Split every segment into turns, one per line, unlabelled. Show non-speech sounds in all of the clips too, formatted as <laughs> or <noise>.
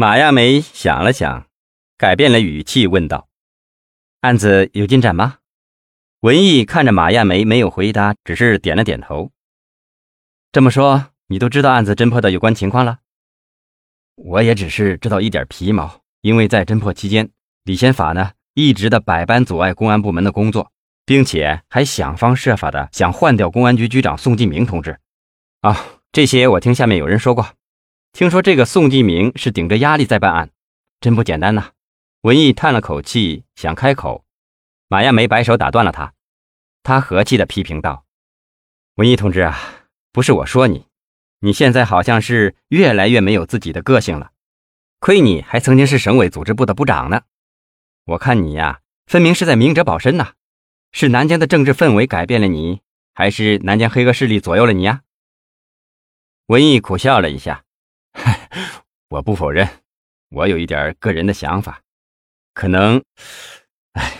马亚梅想了想，改变了语气问道：“案子有进展吗？”文艺看着马亚梅没有回答，只是点了点头。这么说，你都知道案子侦破的有关情况了？我也只是知道一点皮毛，因为在侦破期间，李先法呢一直的百般阻碍公安部门的工作，并且还想方设法的想换掉公安局局长宋继明同志。啊，这些我听下面有人说过。听说这个宋继明是顶着压力在办案，真不简单呐。文艺叹了口气，想开口，马亚梅摆手打断了他。他和气的批评道：“文艺同志啊，不是我说你，你现在好像是越来越没有自己的个性了。亏你还曾经是省委组织部的部长呢。我看你呀，分明是在明哲保身呐。是南疆的政治氛围改变了你，还是南疆黑恶势力左右了你呀？”文艺苦笑了一下。我不否认，我有一点个人的想法，可能，哎，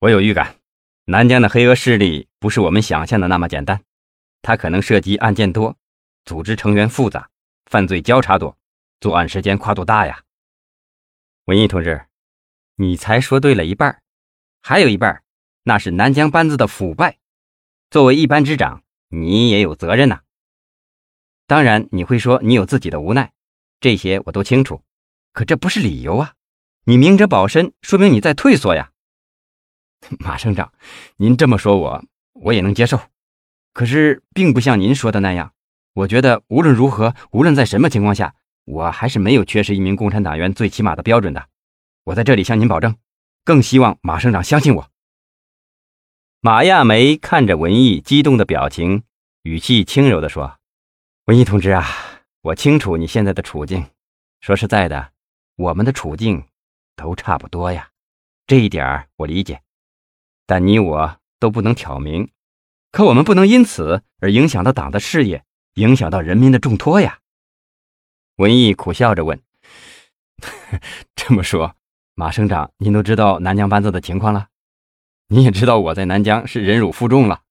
我有预感，南疆的黑恶势力不是我们想象的那么简单，它可能涉及案件多，组织成员复杂，犯罪交叉多，作案时间跨度大呀。文艺同志，你才说对了一半，还有一半，那是南疆班子的腐败。作为一班之长，你也有责任呐。当然，你会说你有自己的无奈，这些我都清楚，可这不是理由啊！你明哲保身，说明你在退缩呀。<laughs> 马省长，您这么说我，我也能接受。可是，并不像您说的那样。我觉得无论如何，无论在什么情况下，我还是没有缺失一名共产党员最起码的标准的。我在这里向您保证，更希望马省长相信我。马亚梅看着文艺激动的表情，语气轻柔地说。文艺同志啊，我清楚你现在的处境。说实在的，我们的处境都差不多呀，这一点我理解。但你我都不能挑明，可我们不能因此而影响到党的事业，影响到人民的重托呀。文艺苦笑着问：“ <laughs> 这么说，马省长，您都知道南疆班子的情况了？你也知道我在南疆是忍辱负重了？”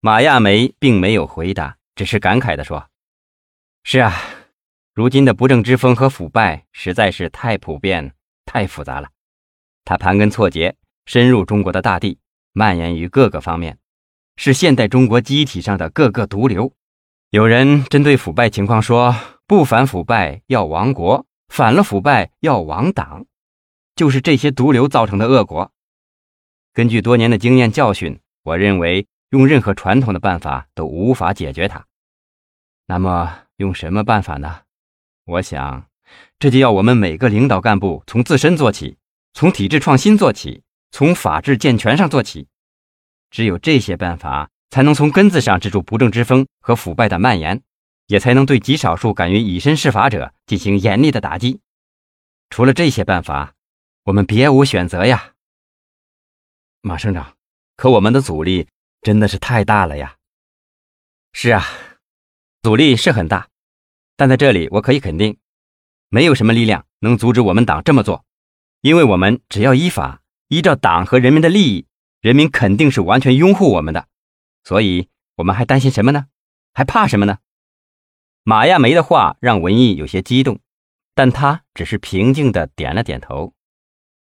马亚梅并没有回答。只是感慨地说：“是啊，如今的不正之风和腐败实在是太普遍、太复杂了。它盘根错节，深入中国的大地，蔓延于各个方面，是现代中国机体上的各个毒瘤。有人针对腐败情况说：不反腐败要亡国，反了腐败要亡党，就是这些毒瘤造成的恶果。根据多年的经验教训，我认为用任何传统的办法都无法解决它。”那么用什么办法呢？我想，这就要我们每个领导干部从自身做起，从体制创新做起，从法治健全上做起。只有这些办法，才能从根子上制住不正之风和腐败的蔓延，也才能对极少数敢于以身试法者进行严厉的打击。除了这些办法，我们别无选择呀。马省长，可我们的阻力真的是太大了呀。是啊。阻力是很大，但在这里我可以肯定，没有什么力量能阻止我们党这么做，因为我们只要依法，依照党和人民的利益，人民肯定是完全拥护我们的，所以我们还担心什么呢？还怕什么呢？马亚梅的话让文艺有些激动，但他只是平静的点了点头。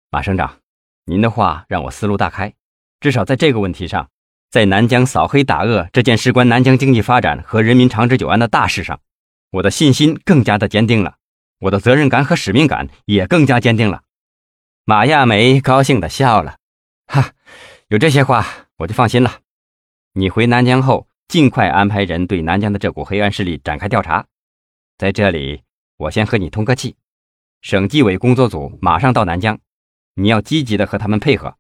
马省长，您的话让我思路大开，至少在这个问题上。在南疆扫黑打恶这件事关南疆经济发展和人民长治久安的大事上，我的信心更加的坚定了，我的责任感和使命感也更加坚定了。马亚梅高兴的笑了，哈，有这些话我就放心了。你回南疆后，尽快安排人对南疆的这股黑暗势力展开调查。在这里，我先和你通个气，省纪委工作组马上到南疆，你要积极的和他们配合。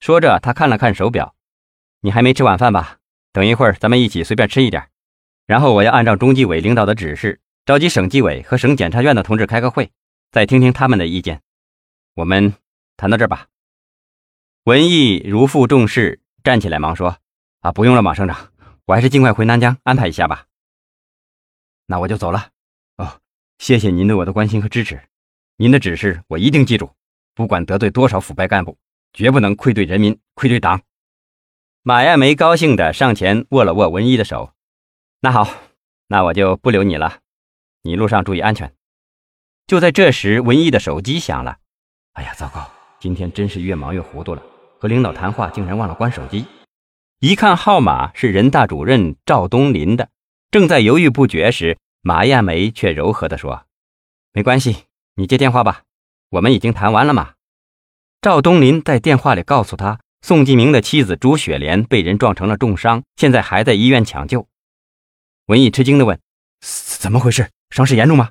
说着，他看了看手表。你还没吃晚饭吧？等一会儿咱们一起随便吃一点，然后我要按照中纪委领导的指示，召集省纪委和省检察院的同志开个会，再听听他们的意见。我们谈到这儿吧。文艺如负重事，站起来忙说：“啊，不用了，马省长，我还是尽快回南疆安排一下吧。”那我就走了。哦，谢谢您对我的关心和支持，您的指示我一定记住，不管得罪多少腐败干部，绝不能愧对人民，愧对党。马亚梅高兴地上前握了握文一的手。那好，那我就不留你了，你路上注意安全。就在这时，文艺的手机响了。哎呀，糟糕！今天真是越忙越糊涂了，和领导谈话竟然忘了关手机。一看号码是人大主任赵东林的，正在犹豫不决时，马艳梅却柔和地说：“没关系，你接电话吧，我们已经谈完了嘛。”赵东林在电话里告诉他，宋继明的妻子朱雪莲被人撞成了重伤，现在还在医院抢救。文艺吃惊地问：“怎么回事？伤势严重吗？”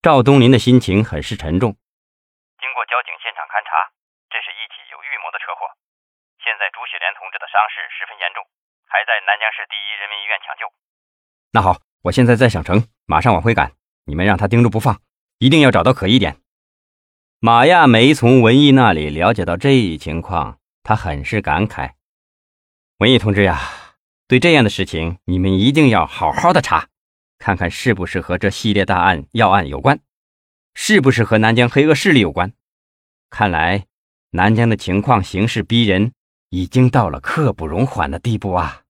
赵东林的心情很是沉重。
经过交警现场勘查，这是一起有预谋的车祸。现在朱雪莲同志的伤势十分严重，还在南江市第一人民医院抢救。
那好，我现在在省城，马上往回赶。你们让他盯住不放，一定要找到可疑点。马亚梅从文艺那里了解到这一情况，他很是感慨。文艺同志呀，对这样的事情，你们一定要好好的查，看看是不是和这系列大案要案有关。是不是和南疆黑恶势力有关？看来南疆的情况形势逼人，已经到了刻不容缓的地步啊！